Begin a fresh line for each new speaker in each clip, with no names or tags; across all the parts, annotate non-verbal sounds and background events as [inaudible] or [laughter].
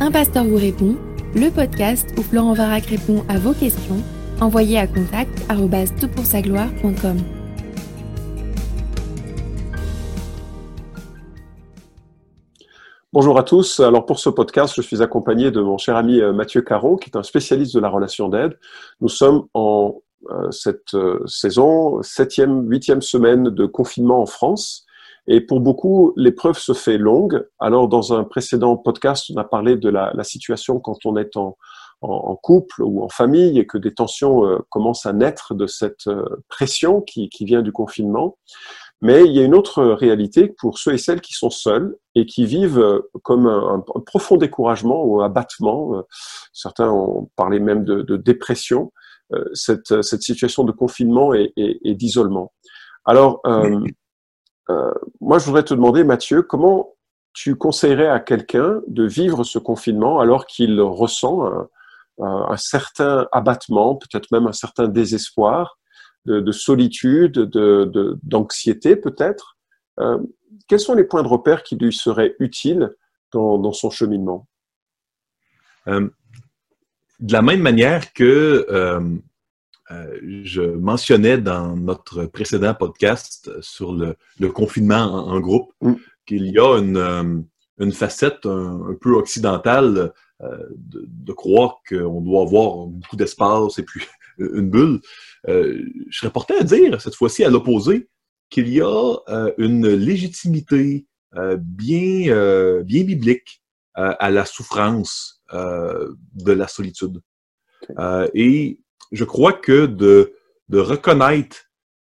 Un pasteur vous répond, le podcast où Florent Varac répond à vos questions, envoyez à contact gloire.com
Bonjour à tous. Alors pour ce podcast, je suis accompagné de mon cher ami euh, Mathieu Caron, qui est un spécialiste de la relation d'aide. Nous sommes en euh, cette euh, saison, septième, huitième semaine de confinement en France. Et pour beaucoup, l'épreuve se fait longue. Alors, dans un précédent podcast, on a parlé de la, la situation quand on est en, en, en, couple ou en famille et que des tensions euh, commencent à naître de cette euh, pression qui, qui, vient du confinement. Mais il y a une autre réalité pour ceux et celles qui sont seuls et qui vivent euh, comme un, un profond découragement ou abattement. Certains ont parlé même de, de dépression. Cette, cette, situation de confinement et, et, et d'isolement. Alors, euh, euh, moi, je voudrais te demander, Mathieu, comment tu conseillerais à quelqu'un de vivre ce confinement alors qu'il ressent un, certain abattement, peut-être même un certain désespoir, de, de solitude, d'anxiété peut-être? Euh, Quels sont les points de repère qui lui seraient utiles dans, dans son cheminement?
Euh, De la même manière que euh, je mentionnais dans notre précédent podcast sur le, le confinement en, en groupe mm. qu'il y a une, euh, une facette un, un, peu occidentale euh, de, de, croire qu'on doit avoir beaucoup d'espace et puis [laughs] une bulle. Euh, je serais porté à dire, cette fois-ci à l'opposé, qu'il y a une légitimité bien, bien biblique à la souffrance de la solitude. Okay. et je crois que de, de reconnaître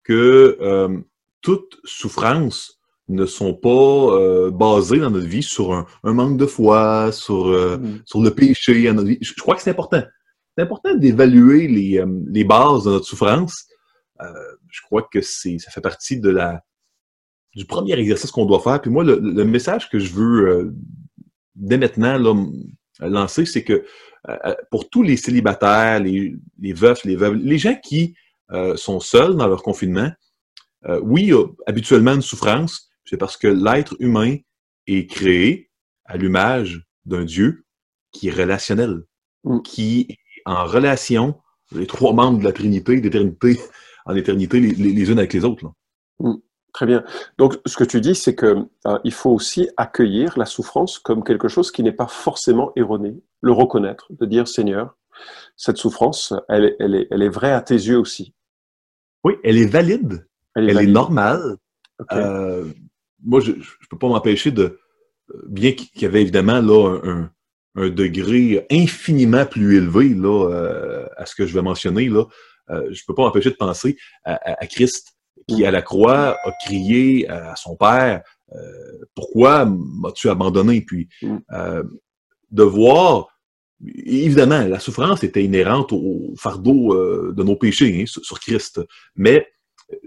que euh, toute souffrance ne sont pas euh, basées dans notre vie sur un, un manque de foi, sur, euh, sur le péché à notre vie. Je, je crois que c'est important. C'est important d'évaluer les, les bases de notre souffrance. Je crois que c'est ça fait partie de la du premier exercice qu'on doit faire. Puis moi, le, le, message que je veux dès maintenant là, lancer, c'est que euh, pour tous les célibataires, les, les, veufs, les veuves, les gens qui euh, sont seuls dans leur confinement, euh, oui, il y a habituellement une souffrance, c'est parce que l'être humain est créé à l'image d'un Dieu qui est relationnel, mm. qui est en relation, les trois membres de la Trinité, d'éternité en éternité, les, les, les, unes avec les autres. Là.
Mm. Très bien. Donc, ce que tu dis, c'est que euh, il faut aussi accueillir la souffrance comme quelque chose qui n'est pas forcément erroné, le reconnaître, de dire Seigneur, cette souffrance, elle est, elle est, elle est vraie à tes yeux aussi.
Oui, elle est valide, elle est, elle valide. est normale. Okay. Euh, moi, je ne peux pas m'empêcher de, bien qu'il y avait évidemment là un, un, degré infiniment plus élevé là euh, à ce que je vais mentionner là, euh, je peux pas m'empêcher de penser à, à, à Christ qui, à la croix, a crié à son père euh, Pourquoi m'as-tu abandonné Puis euh, de voir, évidemment, la souffrance était inhérente au fardeau euh, de nos péchés hein, sur, Christ, mais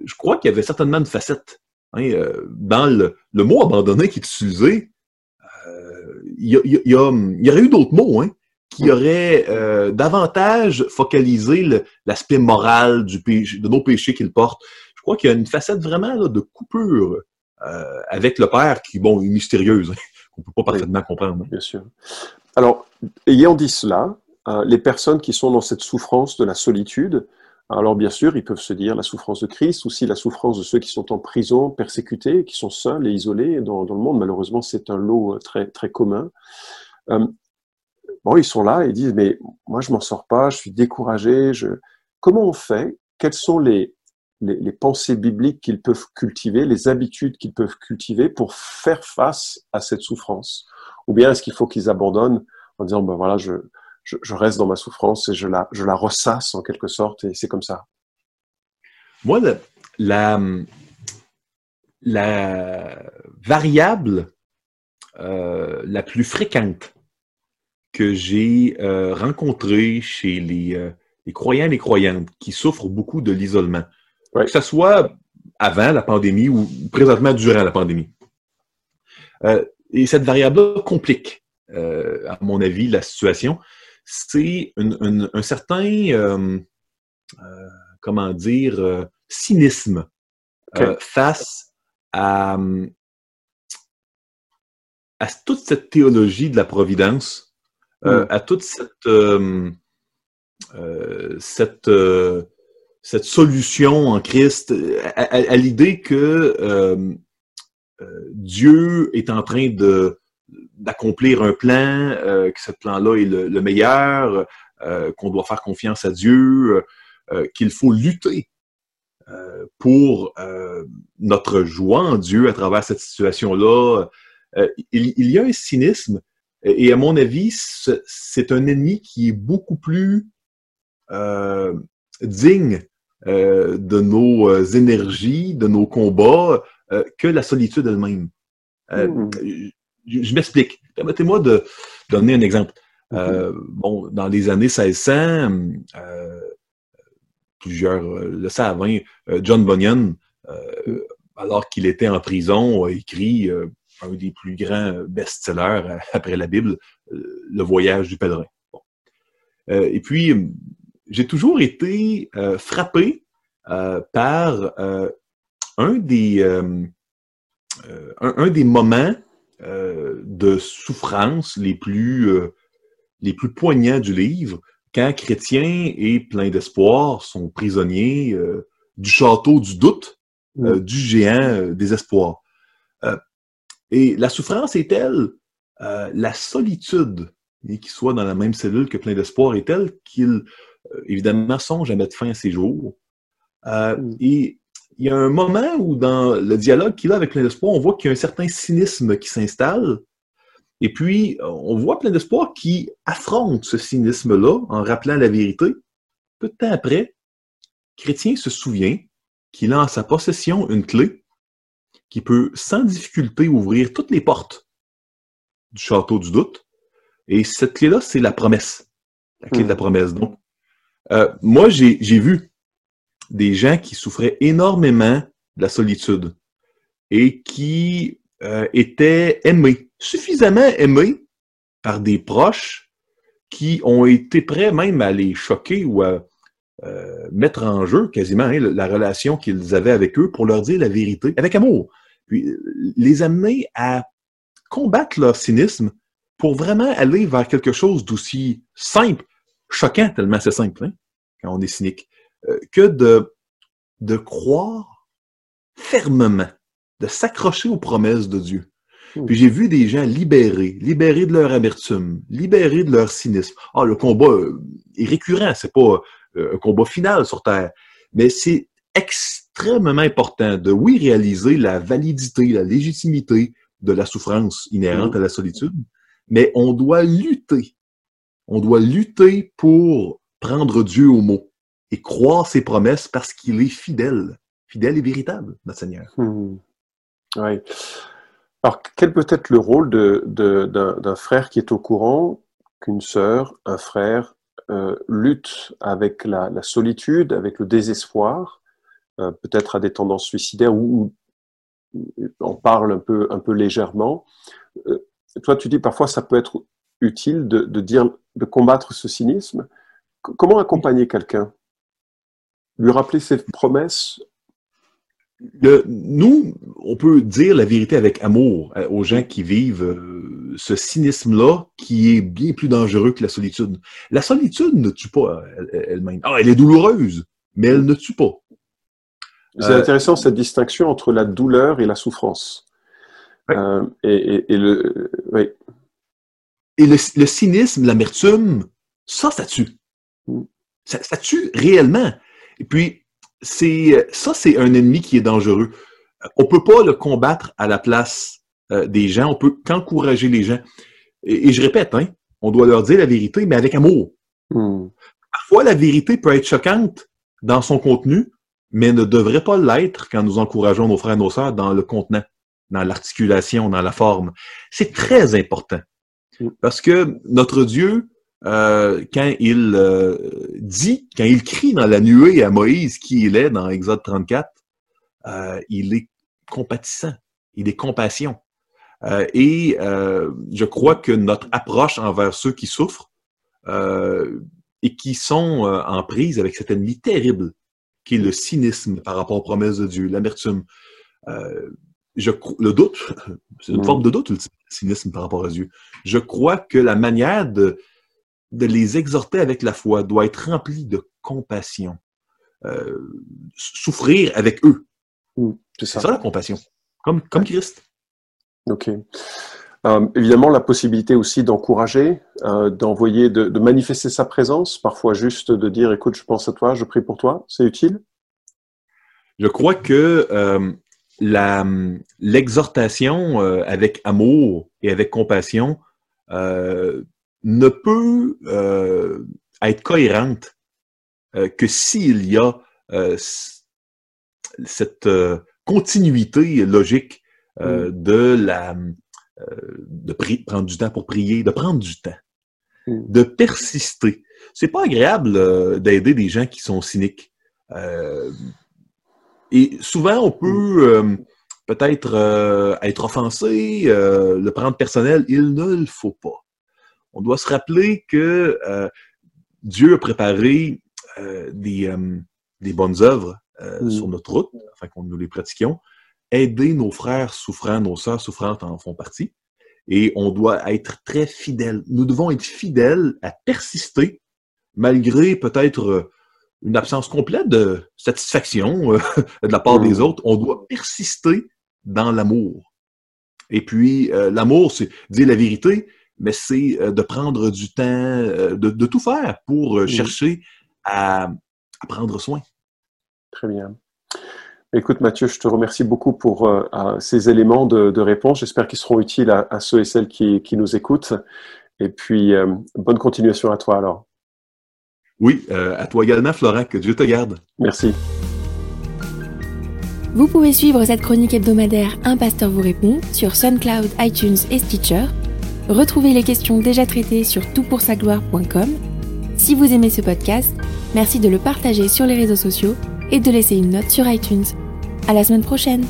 je crois qu'il y avait certainement une facette. Hein, dans le, le, mot abandonné qui est utilisé, il y, y, y, y, aurait eu d'autres mots hein, qui auraient euh, davantage focalisé l'aspect moral du péché, de nos péchés qu'il porte crois qu'il y a une facette vraiment là, de coupure euh, avec le père qui, bon, est mystérieuse, hein, [laughs] qu'on ne peut pas parfaitement comprendre.
Bien sûr. Alors, ayant dit cela, euh, les personnes qui sont dans cette souffrance de la solitude, alors bien sûr, ils peuvent se dire la souffrance de Christ, aussi la souffrance de ceux qui sont en prison, persécutés, qui sont seuls et isolés dans, dans le monde. Malheureusement, c'est un lot euh, très, très commun. Euh, bon, ils sont là et disent, mais moi, je m'en sors pas, je suis découragé. Je... Comment on fait? Quels sont les, les, pensées bibliques qu'ils peuvent cultiver, les habitudes qu'ils peuvent cultiver pour faire face à cette souffrance. Ou bien est-ce qu'il faut qu'ils abandonnent en disant, ben voilà, je, je, reste dans ma souffrance et je la, je la ressasse en quelque sorte et c'est comme ça.
Moi, la, la, la variable euh, la plus fréquente que j'ai euh, rencontrée chez les, euh, les croyants et les croyantes qui souffrent beaucoup de l'isolement, Ouais. Que ce soit avant la pandémie ou présentement durant la pandémie. Euh, et cette variable-là complique, euh, à mon avis, la situation. C'est un certain, euh, comment dire, cynisme okay. face à, à toute cette théologie de la providence mm. à toute cette, cette, cette solution en Christ, à, l'idée que Dieu est en train d'accomplir un plan, que ce plan-là est le, meilleur, qu'on doit faire confiance à Dieu, qu'il faut lutter euh, pour euh, notre joie en Dieu à travers cette situation-là. Euh, il, y a un cynisme, et à mon avis, c'est un ennemi qui est beaucoup plus digne de nos énergies, de nos combats, que la solitude elle-même. Hmm. Je, m'explique. Permettez-moi de donner un exemple. bon, dans les années 1600, plusieurs euh, le savent. Hein. Euh, John Bunyan, euh, alors qu'il était en prison, a écrit un des plus grands best-sellers [laughs] après la Bible, Le voyage du pèlerin. et puis, j'ai toujours été frappé par un, des, un, des moments de souffrance les plus, les plus poignants du livre, quand Chrétien et plein d'espoir sont prisonniers euh, du château du doute, euh, du géant euh, des espoirs. et la souffrance est telle, la solitude, et qu'il soit dans la même cellule que plein d'espoir est telle qu'il, évidemment, songe à mettre fin à ses jours. Mm. Et il y a un moment où, dans le dialogue qu'il a avec plein d'espoir, on voit qu'il y a un certain cynisme qui s'installe, et puis, on voit plein d'espoir qui affrontent ce cynisme-là en rappelant la vérité. Peu de temps après, Chrétien se souvient qu'il a en sa possession une clé qui peut sans difficulté ouvrir toutes les portes du château du doute. Et cette clé-là, c'est la promesse. La clé de la hmm. promesse. Donc, euh, moi, j'ai vu des gens qui souffraient énormément de la solitude et qui euh, étaient aimés suffisamment aimés par des proches qui ont été prêts même à les choquer ou à euh, mettre en jeu quasiment hein, la relation qu'ils avaient avec eux pour leur dire la vérité avec amour. Puis les amener à combattre leur cynisme pour vraiment aller vers quelque chose d'aussi simple, choquant tellement c'est simple hein, quand on est cynique, euh, que de, de croire fermement, de s'accrocher aux promesses de Dieu. Puis j'ai vu des gens libérés, libérés de leur amertume, libérés de leur cynisme. Ah, le combat euh, est récurrent, c'est pas euh, un combat final sur Terre, mais c'est extrêmement important de, oui, réaliser la validité, la légitimité de la souffrance inhérente à la solitude, mais on doit lutter. On doit lutter pour prendre Dieu au mot et croire ses promesses parce qu'il est fidèle, fidèle et véritable, notre Seigneur.
Hmm. Oui. Alors, quel peut être le rôle d'un frère qui est au courant qu'une sœur, un frère, euh, lutte avec la, solitude, avec le désespoir, euh, peut-être à des tendances suicidaires ou, on parle un peu, un peu légèrement. Euh, toi, tu dis parfois ça peut être utile de, dire, de combattre ce cynisme. comment accompagner quelqu'un? Lui rappeler ses promesses?
Nous, on peut dire la vérité avec amour euh, aux gens qui vivent euh, ce cynisme-là qui est bien plus dangereux que la solitude. La solitude ne tue pas elle-même. ah, elle est douloureuse, mais elle ne tue pas.
C'est intéressant cette distinction entre la douleur et la souffrance. Euh, et, le,
et le, cynisme, l'amertume, ça, ça tue. Ça tue réellement. Et puis, c'est ça, c'est un ennemi qui est dangereux. On peut pas le combattre à la place euh, des gens. On peut qu'encourager les gens. Et, je répète, hein, on doit leur dire la vérité, mais avec amour. Hmm. Parfois, la vérité peut être choquante dans son contenu, mais ne devrait pas l'être quand nous encourageons nos frères et nos sœurs dans le contenant, dans l'articulation, dans la forme. C'est très important. Parce que notre Dieu euh, quand il euh, dit, quand il crie dans la nuée à Moïse qui il est dans Exode 34, euh, il est compatissant, il est compassion. et je crois que notre approche envers ceux qui souffrent et qui sont en prise avec cet ennemi terrible qui est le cynisme par rapport aux promesses de Dieu, l'amertume, je, le doute, [laughs] c'est une forme de doute, le cynisme par rapport à Dieu. Je crois que la manière de, de les exhorter avec la foi doit être remplie de compassion. Euh, souffrir avec eux.
Mm,
c'est ça. la compassion. Comme, comme Christ.
OK. Euh, évidemment, la possibilité aussi d'encourager, euh, d'envoyer, de, de, manifester sa présence, parfois juste de dire, écoute, je pense à toi, je prie pour toi, c'est utile?
Je crois que l'exhortation euh, avec amour et avec compassion euh, ne peut euh, être cohérente que s'il y a cette continuité logique mm. de la de prendre du temps pour prier, de prendre du temps, mm. de persister. C'est pas agréable d'aider des gens qui sont cyniques. Et souvent, on peut euh, peut-être euh, être offensé, euh, le prendre personnel. Il ne le faut pas. On doit se rappeler que Dieu a préparé des, des, bonnes œuvres mm. sur notre route, afin qu'on nous les pratiquions. Aider nos frères souffrants, nos sœurs souffrantes en font partie. Et on doit être très fidèles. Nous devons être fidèles à persister, malgré peut-être une absence complète de satisfaction euh, [laughs] de la part des mmh. autres. On doit persister dans l'amour. Et puis, euh, l'amour, c'est dire la vérité, mais c'est euh, de prendre du temps, de, tout faire pour mmh. chercher à, prendre soin.
Très bien. Écoute, Mathieu, je te remercie beaucoup pour ces éléments de, réponse. J'espère qu'ils seront utiles à, à, ceux et celles qui, qui nous écoutent. Et puis, bonne continuation à toi alors.
Oui, euh, à toi également, Florent, que Dieu te garde.
Merci.
Vous pouvez suivre cette chronique hebdomadaire Un pasteur vous répond sur SoundCloud, iTunes et Stitcher. Retrouvez les questions déjà traitées sur toutpoursagloire.com. Si vous aimez ce podcast, merci de le partager sur les réseaux sociaux et de laisser une note sur iTunes. À la semaine prochaine!